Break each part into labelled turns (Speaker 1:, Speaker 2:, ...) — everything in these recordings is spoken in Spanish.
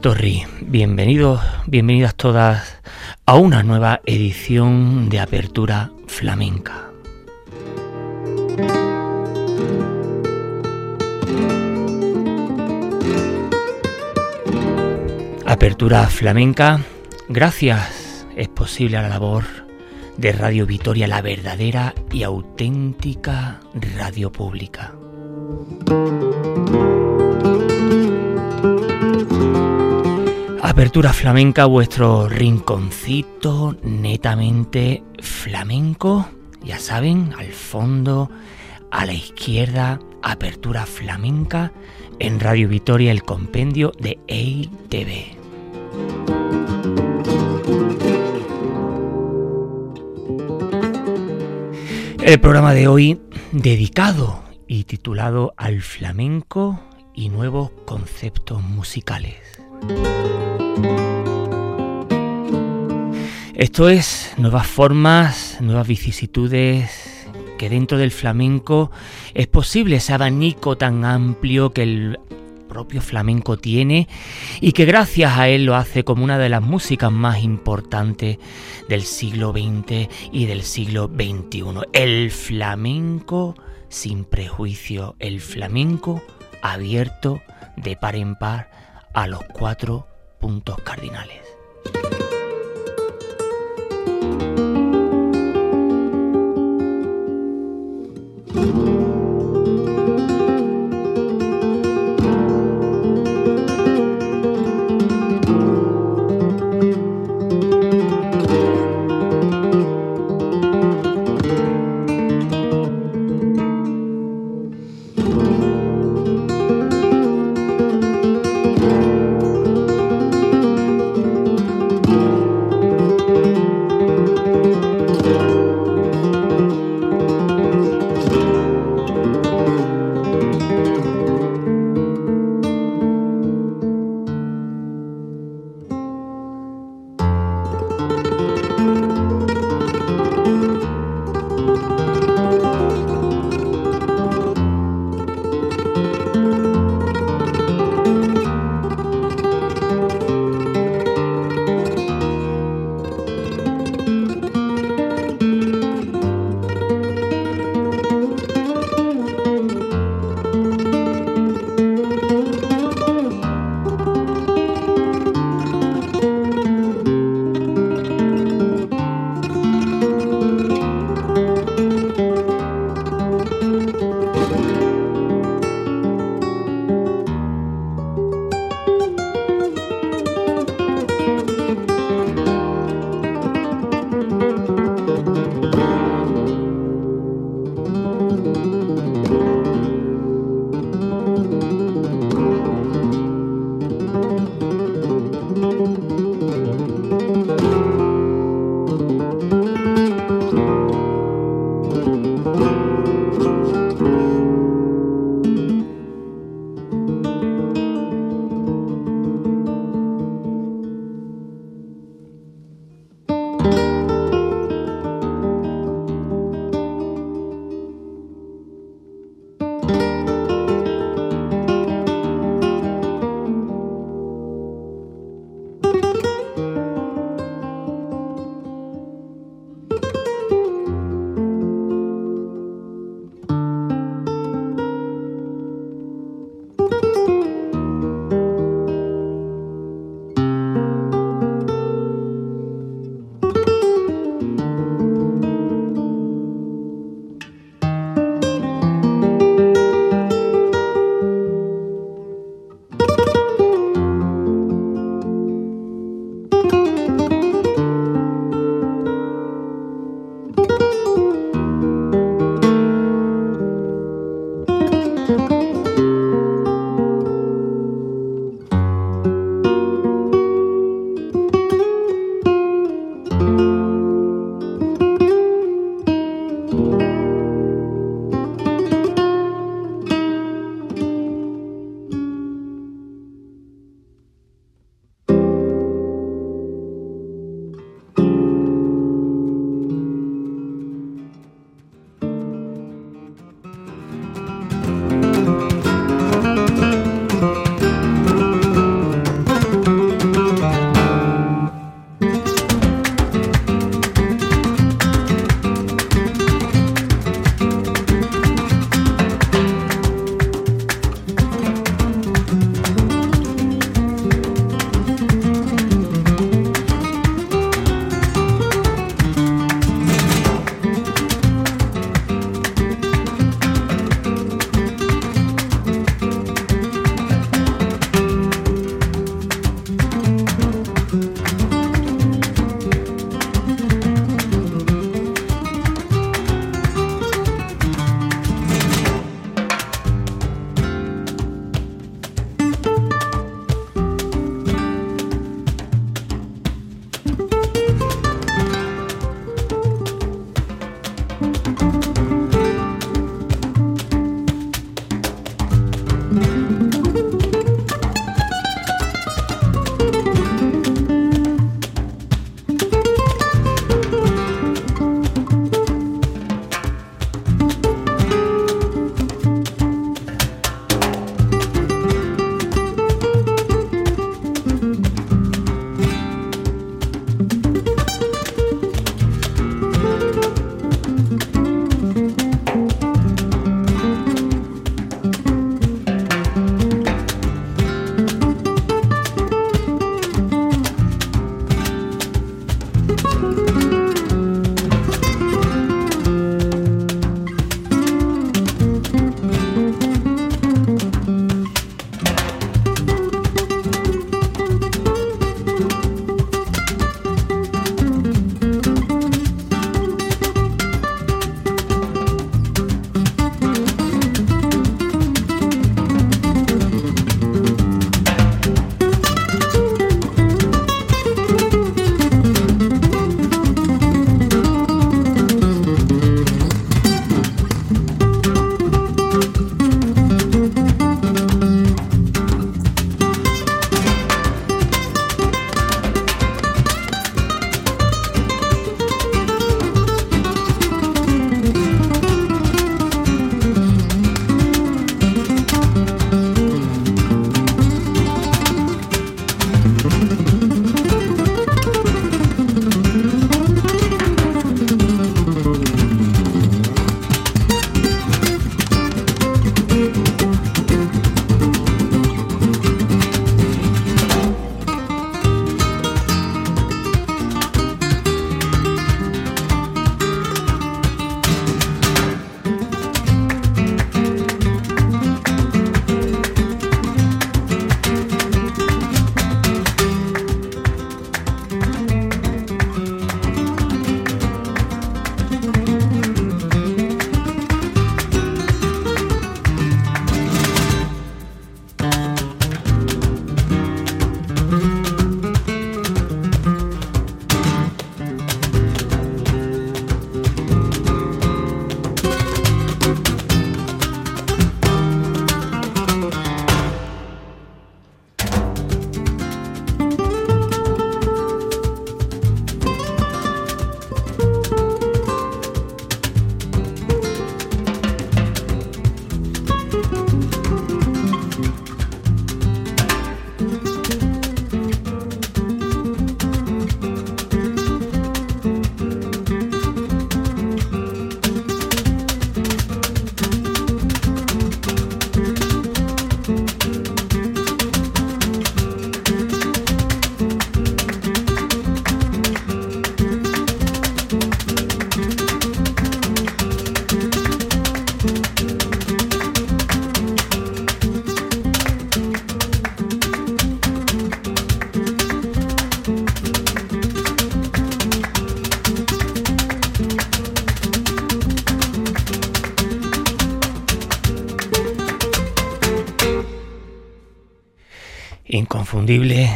Speaker 1: Torri, bienvenidos, bienvenidas todas a una nueva edición de Apertura Flamenca. Apertura Flamenca, gracias, es posible a la labor de Radio Vitoria, la verdadera y auténtica radio pública. Apertura flamenca, vuestro rinconcito netamente flamenco. Ya saben, al fondo, a la izquierda, apertura flamenca en Radio Vitoria, el compendio de EITV. El programa de hoy dedicado y titulado al flamenco y nuevos conceptos musicales. Esto es nuevas formas, nuevas vicisitudes que dentro del flamenco es posible ese abanico tan amplio que el propio flamenco tiene y que gracias a él lo hace como una de las músicas más importantes del siglo XX y del siglo XXI. El flamenco sin prejuicio, el flamenco abierto de par en par a los cuatro puntos cardinales. Inconfundible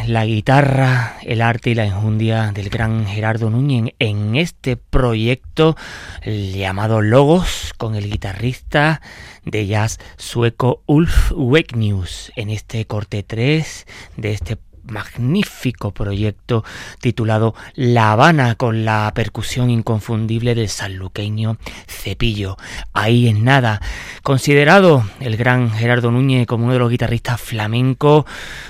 Speaker 1: la guitarra, el arte y la enjundia del gran Gerardo Núñez en este proyecto llamado Logos con el guitarrista de jazz sueco Ulf Wegnius. En este corte 3 de este magnífico proyecto titulado La Habana con la percusión inconfundible del sanluqueño Cepillo. Ahí es nada. Considerado el gran Gerardo Núñez como uno de los guitarristas flamencos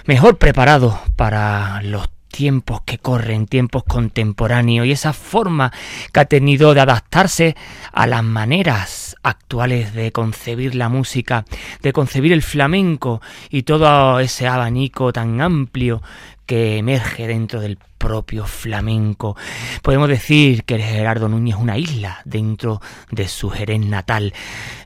Speaker 1: mejor preparados para los tiempos que corren, tiempos contemporáneos y esa forma que ha tenido de adaptarse a las maneras actuales de concebir la música, de concebir el flamenco y todo ese abanico tan amplio que emerge dentro del propio flamenco. Podemos decir que Gerardo Núñez es una isla dentro de su Jerez natal.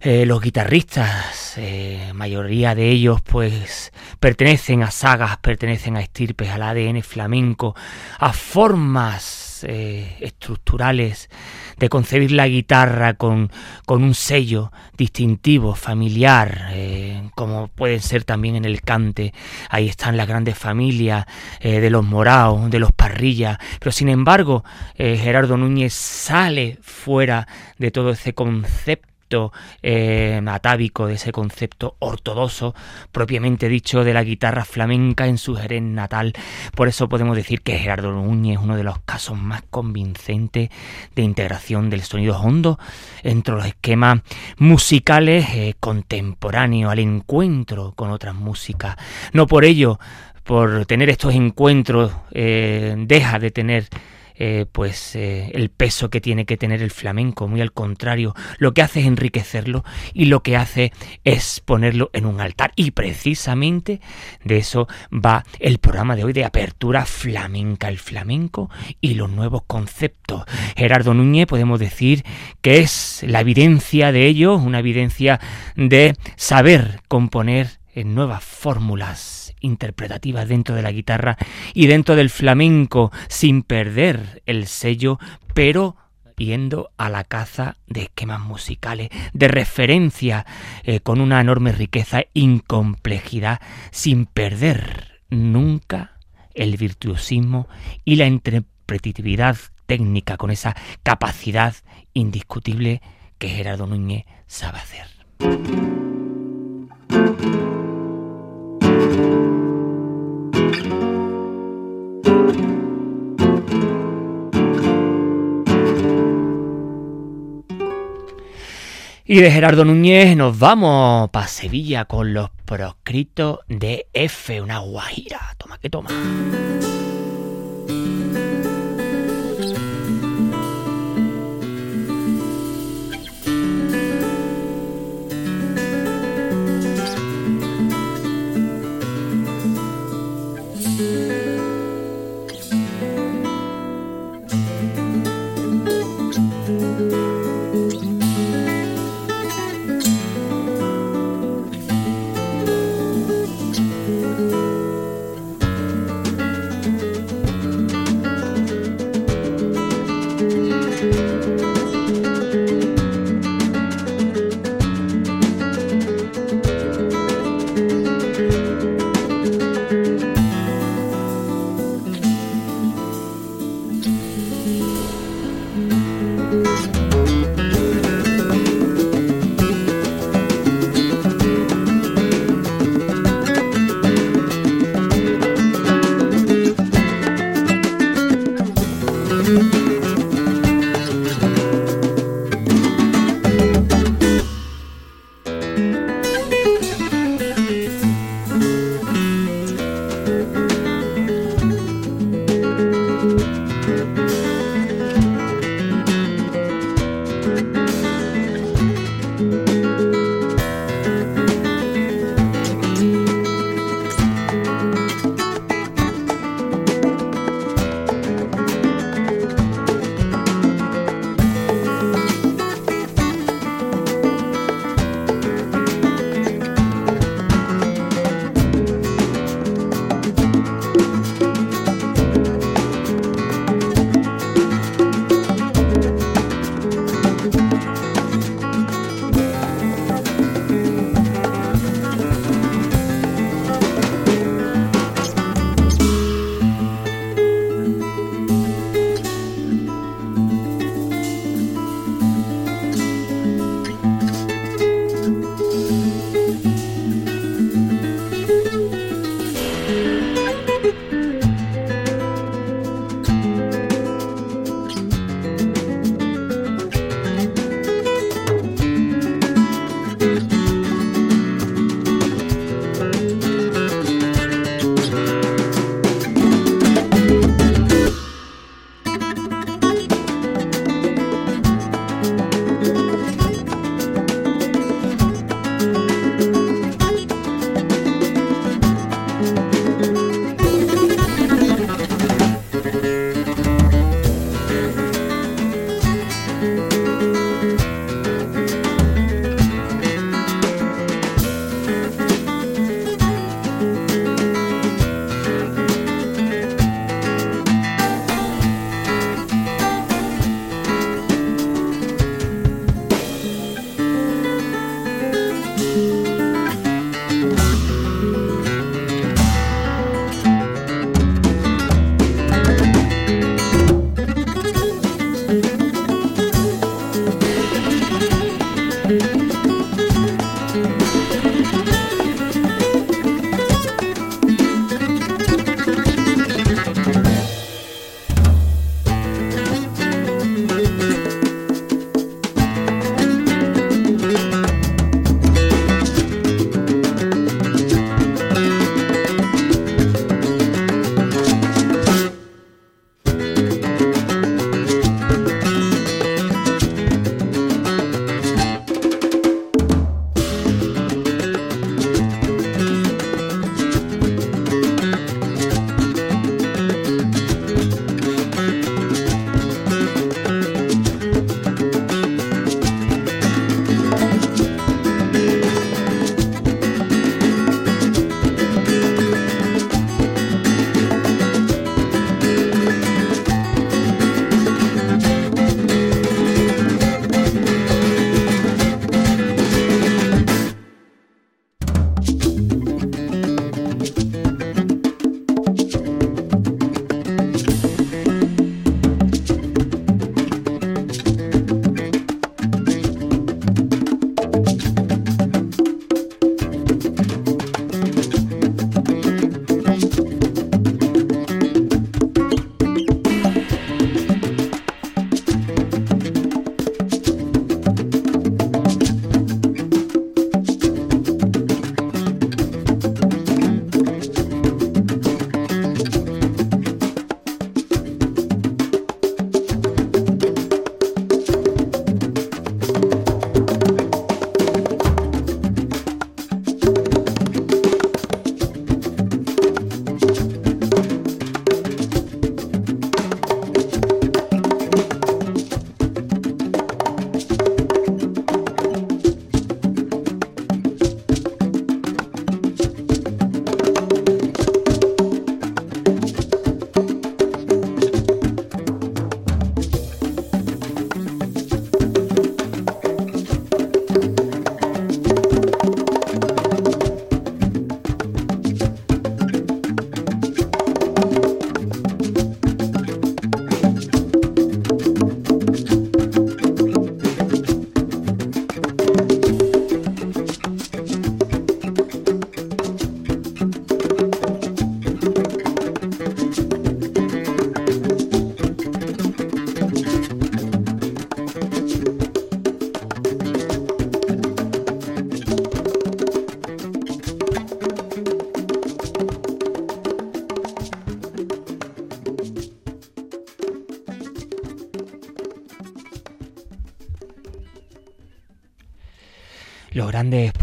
Speaker 1: Eh, los guitarristas, eh, mayoría de ellos, pues pertenecen a sagas, pertenecen a estirpes, al ADN flamenco, a formas eh, estructurales de concebir la guitarra con, con un sello distintivo, familiar, eh, como pueden ser también en el cante. Ahí están las grandes familias eh, de los moraos, de los parrillas, pero sin embargo Gerardo Núñez sale fuera de todo ese concepto eh, atávico, de ese concepto ortodoxo, propiamente dicho, de la guitarra flamenca en su Jerez natal. Por eso podemos decir que Gerardo Núñez es uno de los casos más convincentes de integración del sonido hondo entre los esquemas musicales eh, contemporáneos, al encuentro con otras músicas. No por ello, por tener estos encuentros, eh, deja de tener eh, pues eh, el peso que tiene que tener el flamenco, muy al contrario, lo que hace es enriquecerlo y lo que hace es ponerlo en un altar y precisamente de eso va el programa de hoy de apertura flamenca, el flamenco y los nuevos conceptos. Gerardo Núñez podemos decir que es la evidencia de ello, una evidencia de saber componer en nuevas fórmulas interpretativas dentro de la guitarra y dentro del flamenco sin perder el sello, pero yendo a la caza de esquemas musicales, de referencia eh, con una enorme riqueza y complejidad, sin perder nunca el virtuosismo y la interpretatividad técnica, con esa capacidad indiscutible que Gerardo Núñez sabe hacer. Y de Gerardo Núñez nos vamos para Sevilla con los proscritos de F, una guajira. Toma que toma.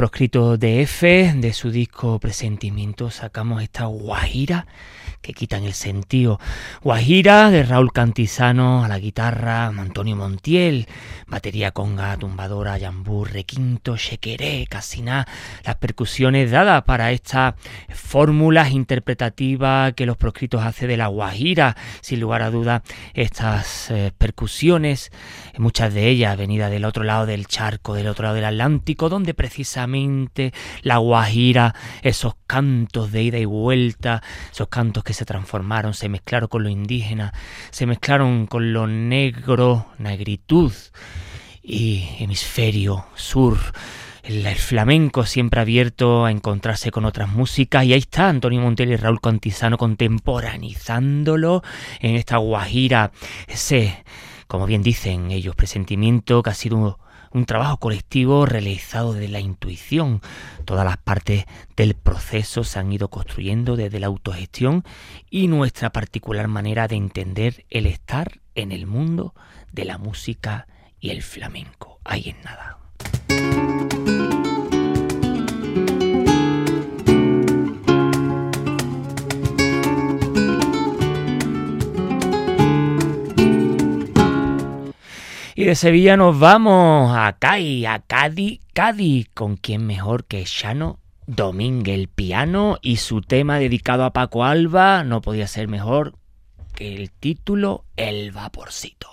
Speaker 1: Grandes proscritos de F, de su disco Presentimiento, sacamos esta guajira que quitan el sentido. Guajira de Raúl Cantizano a la guitarra, Antonio Montiel, batería conga, tumbadora, yambú, requinto, shequeré, casiná, las percusiones dadas para estas fórmulas interpretativas que los proscritos hace de la guajira, sin lugar a duda estas eh, percusiones, muchas de ellas venidas del otro lado del charco, del otro lado del Atlántico, donde precisamente la guajira, esos cantos de ida y vuelta, esos cantos que se transformaron, se mezclaron con lo indígena, se mezclaron con lo negro, negritud y hemisferio sur. El, flamenco siempre abierto a encontrarse con otras músicas y ahí está Antonio Montiel y Raúl Contizano contemporanizándolo en esta guajira, ese, como bien dicen ellos, presentimiento que ha sido un trabajo colectivo realizado de la intuición. Todas las partes del proceso se han ido construyendo desde la autogestión y nuestra particular manera de entender el estar en el mundo de la música y el flamenco. Ahí en nada. Y de Sevilla nos vamos a Cádiz, a Cádiz, Cádiz, con quien mejor que Shano Domínguez, el piano y su tema dedicado a Paco Alba, no podía ser mejor que el título El Vaporcito.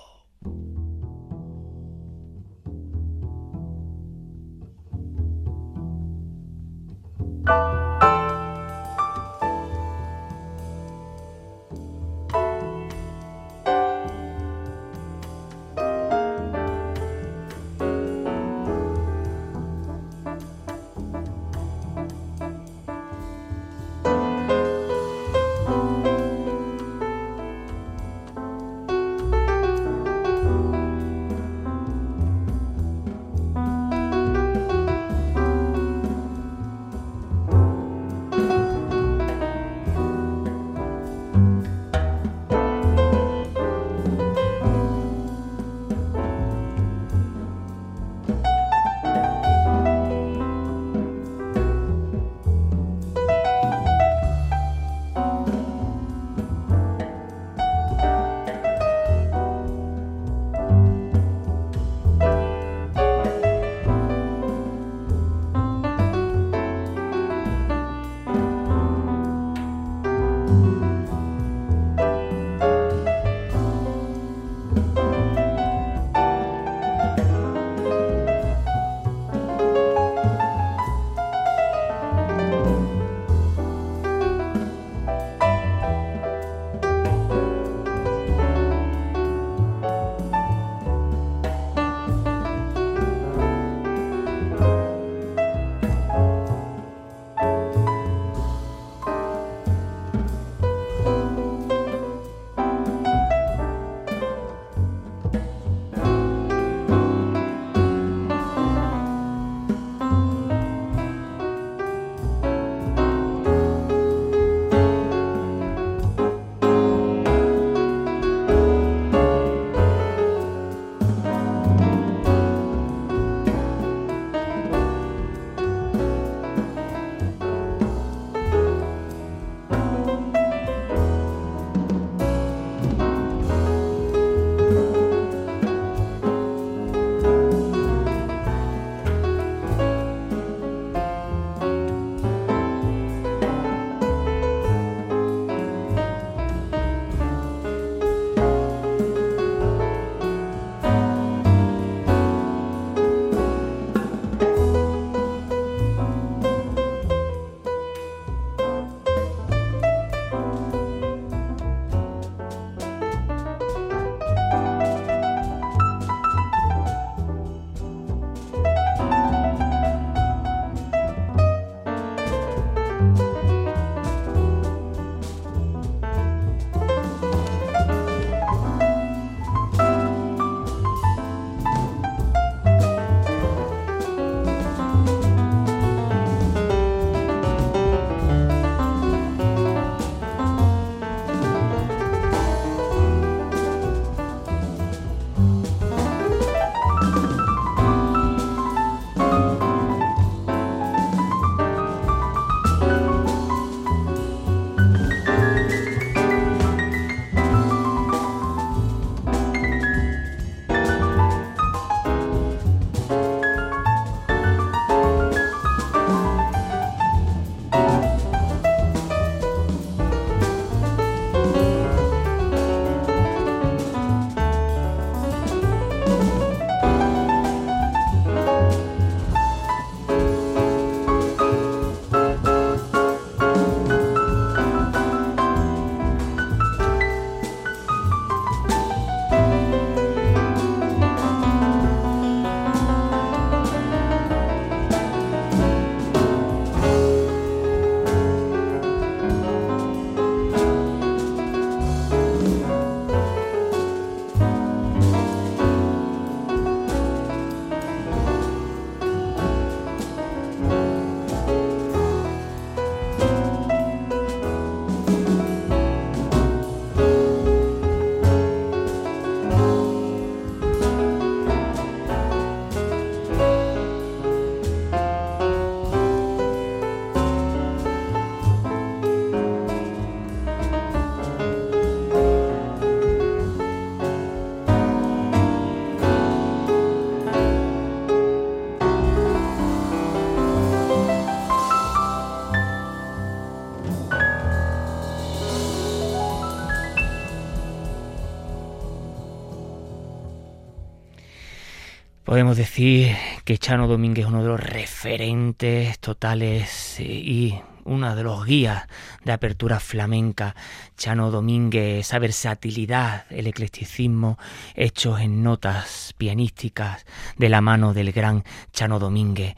Speaker 1: Podemos decir que Chano Domínguez es uno de los referentes totales eh, y uno de los guías de apertura flamenca. Chano Domínguez, esa versatilidad, el eclecticismo hechos en notas pianísticas de la mano del gran Chano Domínguez.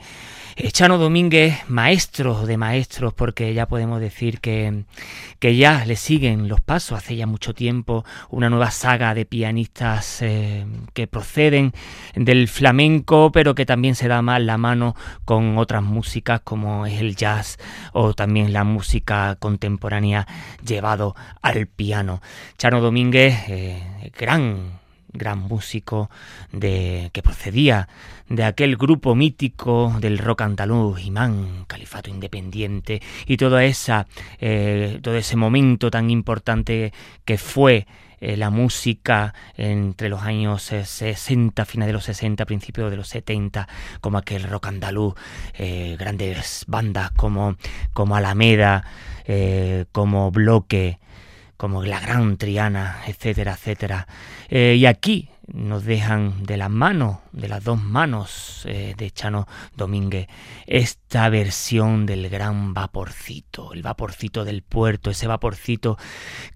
Speaker 1: Chano Domínguez, maestro de maestros, porque ya podemos decir que, que ya le siguen los pasos hace ya mucho tiempo una nueva saga de pianistas eh, que proceden del flamenco, pero que también se da más la mano con otras músicas como es el jazz o también la música contemporánea llevado al piano. Chano Domínguez, eh, gran gran músico de, que procedía de aquel grupo mítico del rock andaluz, Imán, Califato Independiente, y toda esa, eh, todo ese momento tan importante que fue eh, la música entre los años 60, finales de los 60, principios de los 70, como aquel rock andaluz, eh, grandes bandas como, como Alameda, como Bloque, como la Gran Triana, etcétera, etcétera. Eh, y aquí nos dejan de las manos, de las dos manos eh, de Chano Domínguez, esta versión del gran vaporcito, el vaporcito del puerto, ese vaporcito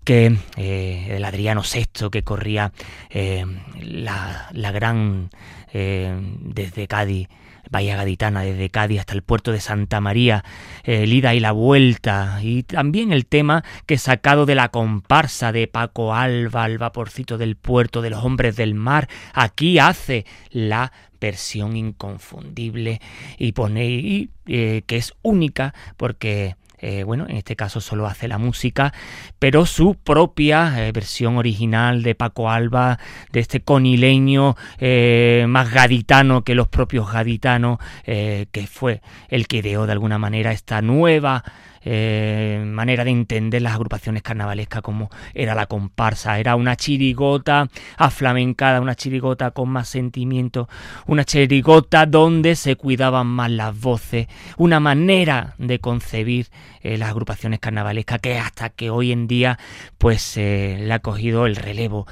Speaker 1: que eh, el Adriano VI que corría la, la, gran desde Cádiz Bahía Gaditana, desde Cádiz hasta el puerto de Santa María, el ida y la vuelta, y también el tema que sacado de la comparsa de Paco Alba, el vaporcito del puerto de los hombres del mar, aquí hace la versión inconfundible y pone y, eh, que es única porque eh, bueno, en este caso solo hace la música, pero su propia eh, versión original de Paco Alba, de este conileño eh, más gaditano que los propios gaditanos, que fue el que ideó de alguna manera esta nueva eh, manera de entender las agrupaciones carnavalescas como era la comparsa. Era una chirigota aflamencada, una chirigota con más sentimiento, una chirigota donde se cuidaban más las voces, una manera de concebir eh, las agrupaciones carnavalescas que hasta que hoy en día pues eh, le ha cogido el relevo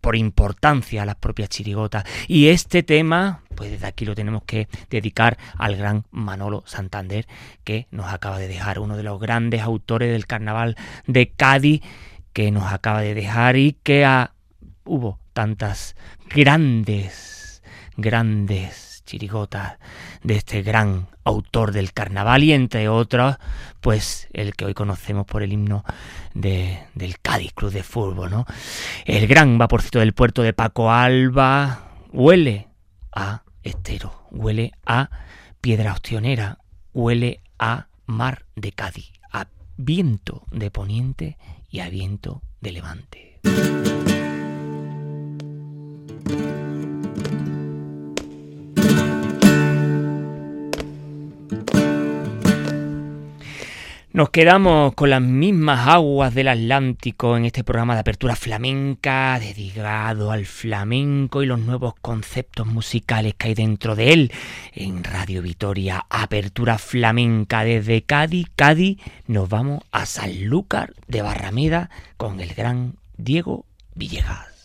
Speaker 1: por importancia a las propias chirigotas. Y este tema pues desde aquí lo tenemos que dedicar al gran Manolo Santander, que nos acaba de dejar, uno de los grandes autores del carnaval de Cádiz, que nos acaba de dejar y que hubo tantas grandes, grandes chirigotas de este gran autor del carnaval y entre otros, pues el que hoy conocemos por el himno de, del Cádiz Club de Fútbol, ¿no? El gran vaporcito del puerto de Paco Alba huele a estero, huele a piedra ostionera, huele a mar de Cádiz, a viento de poniente y a viento de levante. Nos quedamos con las mismas aguas del Atlántico en este programa de apertura flamenca, dedicado al flamenco y los nuevos conceptos musicales que hay dentro de él. En Radio Vitoria, apertura flamenca desde Cádiz, Cádiz, nos vamos a Sanlúcar de Barrameda con el gran Diego Villegas.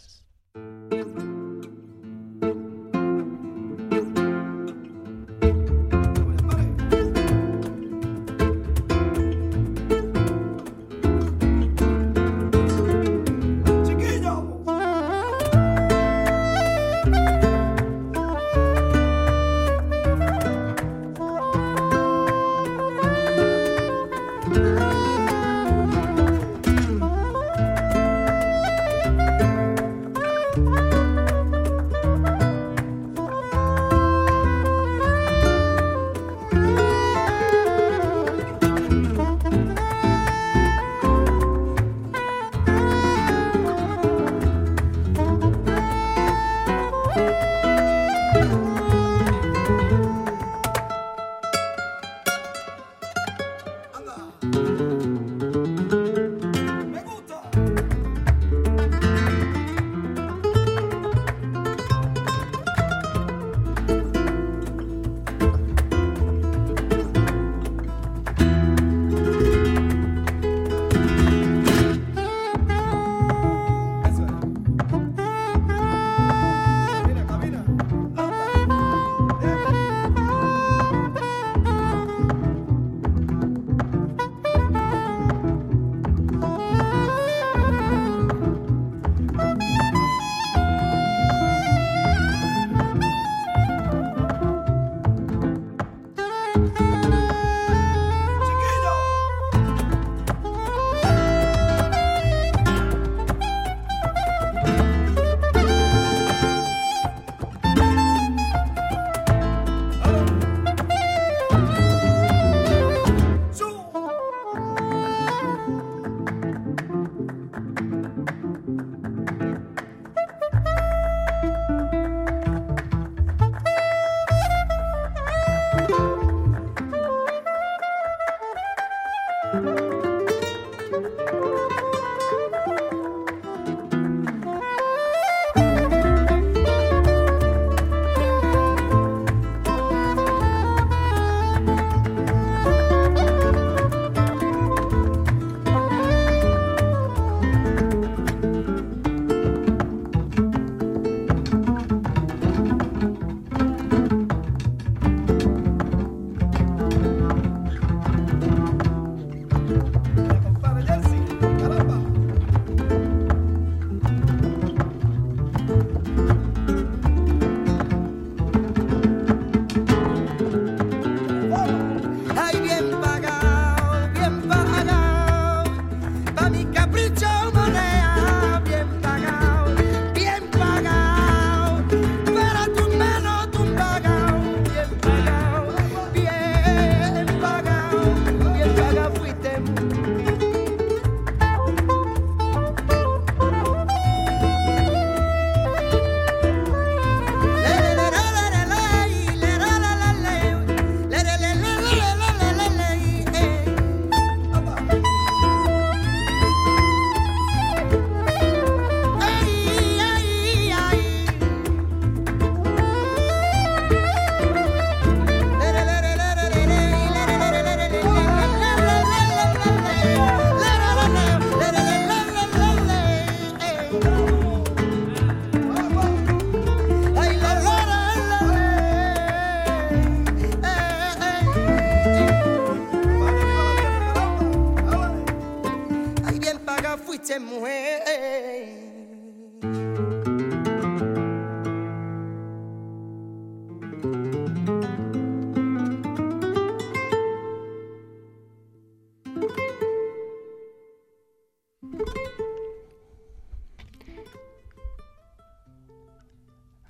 Speaker 2: Fuiste mujer.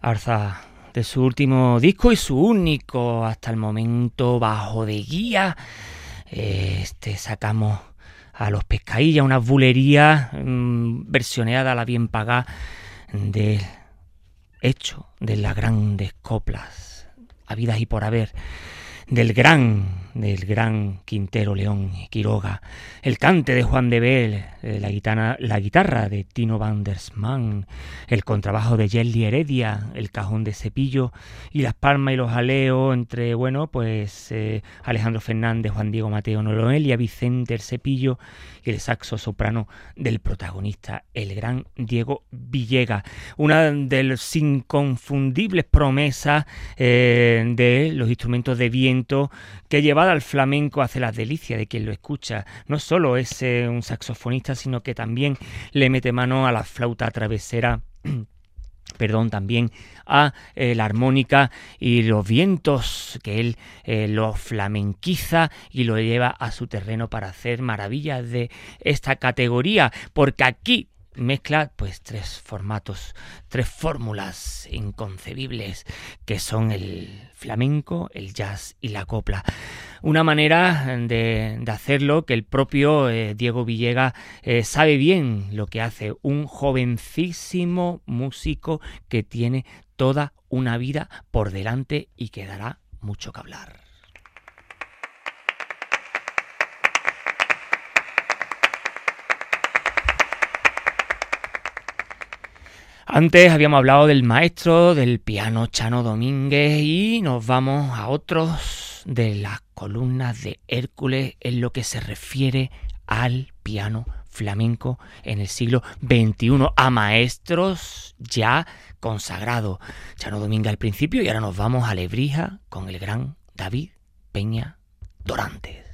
Speaker 1: Arza de su último disco y su único hasta el momento bajo de guía. Este sacamos a los pescadillas, una bulería mm, versioneada a la bien pagada del hecho de las grandes coplas, habidas y por haber del gran, del gran Quintero León Quiroga, el cante de Juan de Bel, eh, la guitarra, la guitarra de Tino Vandersman, el contrabajo de Jelly Heredia, el cajón de Cepillo y las palmas y los aleos entre, bueno, pues eh, Alejandro Fernández, Juan Diego Mateo Noelia Vicente el Cepillo el saxo soprano del protagonista, el gran Diego Villega. Una de las inconfundibles promesas eh, de los instrumentos de viento que llevada al flamenco hace las delicias de quien lo escucha. No solo es eh, un saxofonista, sino que también le mete mano a la flauta travesera perdón, también a eh, la armónica y los vientos que él eh, lo flamenquiza y lo lleva a su terreno para hacer maravillas de esta categoría, porque aquí mezcla pues tres formatos, tres fórmulas inconcebibles que son el flamenco, el jazz y la copla. Una manera de, hacerlo que el propio eh, Diego Villega eh, sabe bien lo que hace, un jovencísimo músico que tiene toda una vida por delante y que dará mucho que hablar. Antes habíamos hablado del maestro del piano Chano Domínguez y nos vamos a otros de las columnas de Hércules en lo que se refiere al piano flamenco en el siglo XXI, a maestros ya consagrados. Chano Domínguez al principio y ahora nos vamos a Lebrija con el gran David Peña Dorantes.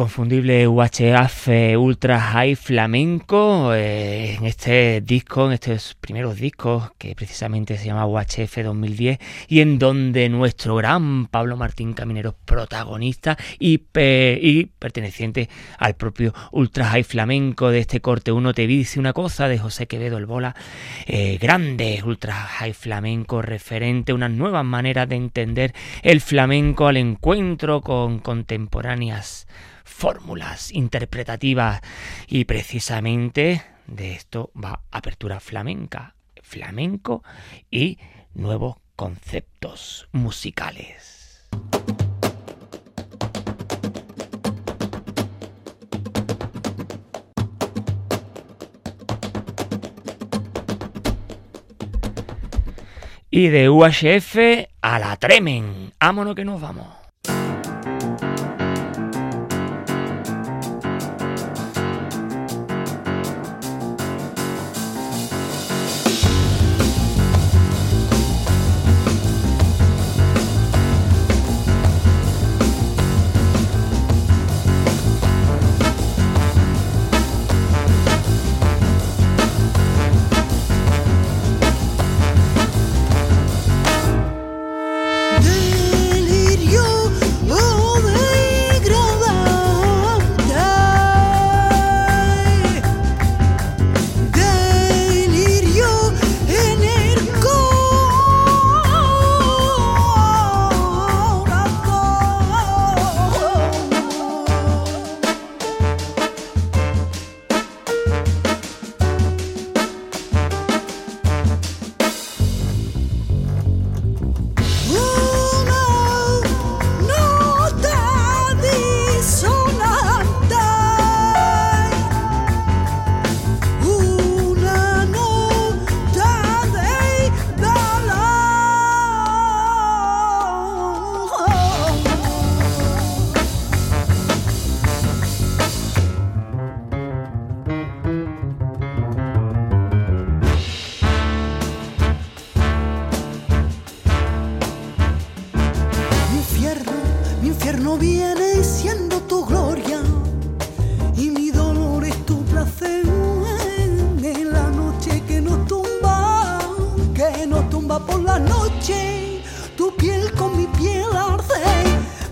Speaker 3: Inconfundible UHF Ultra High Flamenco eh, en este disco, en estos primeros discos que precisamente se llama UHF 2010 y en donde nuestro gran Pablo Martín Caminero protagonista y, perteneciente al propio Ultra High Flamenco de este corte Uno te dice una cosa de José Quevedo el Bola, eh, grande Ultra High Flamenco referente, unas nuevas maneras de entender el flamenco al encuentro con contemporáneas fórmulas interpretativas y precisamente de esto va Apertura Flamenca, flamenco y nuevos conceptos musicales. Y de UHF a la Tremen. Vámonos que nos vamos.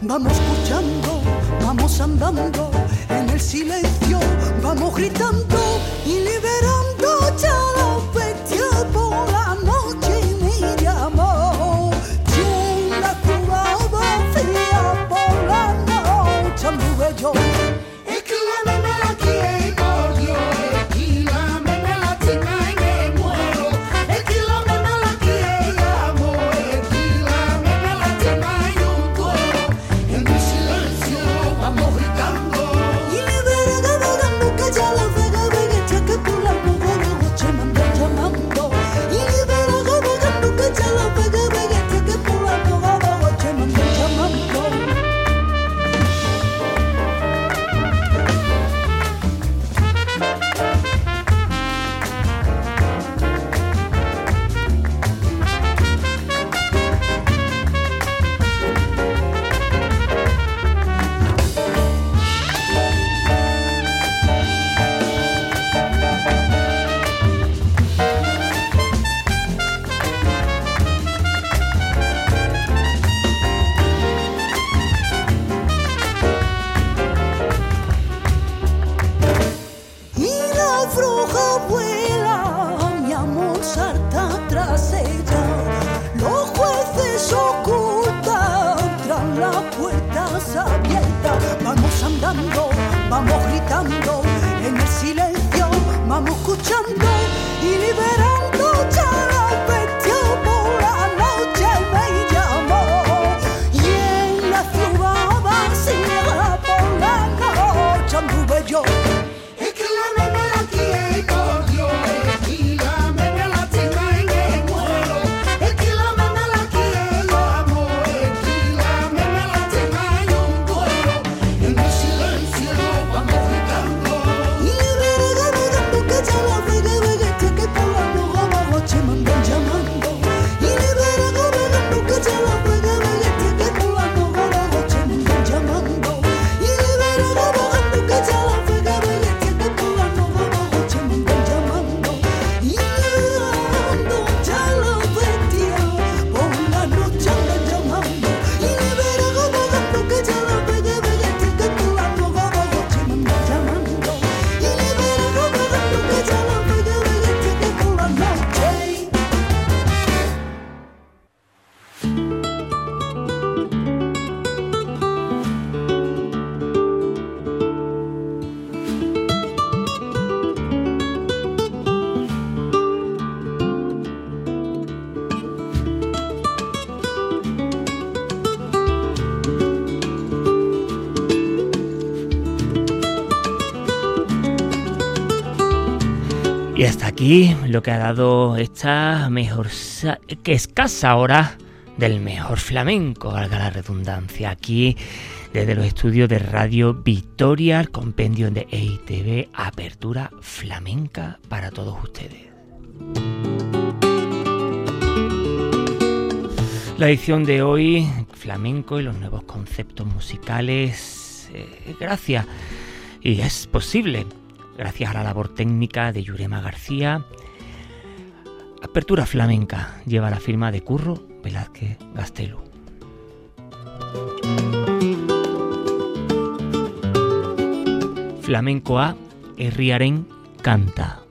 Speaker 1: vamos escuchando, vamos andando en el silencio, vamos gritando y liberando ya la la noche. Aquí lo que ha dado esta mejor que escasa hora del mejor flamenco, valga la redundancia. Aquí desde los estudios de Radio Victoria, el compendio de EITV, apertura flamenca para todos ustedes. La edición de hoy, flamenco y los nuevos conceptos musicales, eh, gracias, y es posible gracias a la labor técnica de Yurema García. Apertura flamenca lleva la firma de Curro Velázquez Gastelu. Flamenco A, Herriaren canta.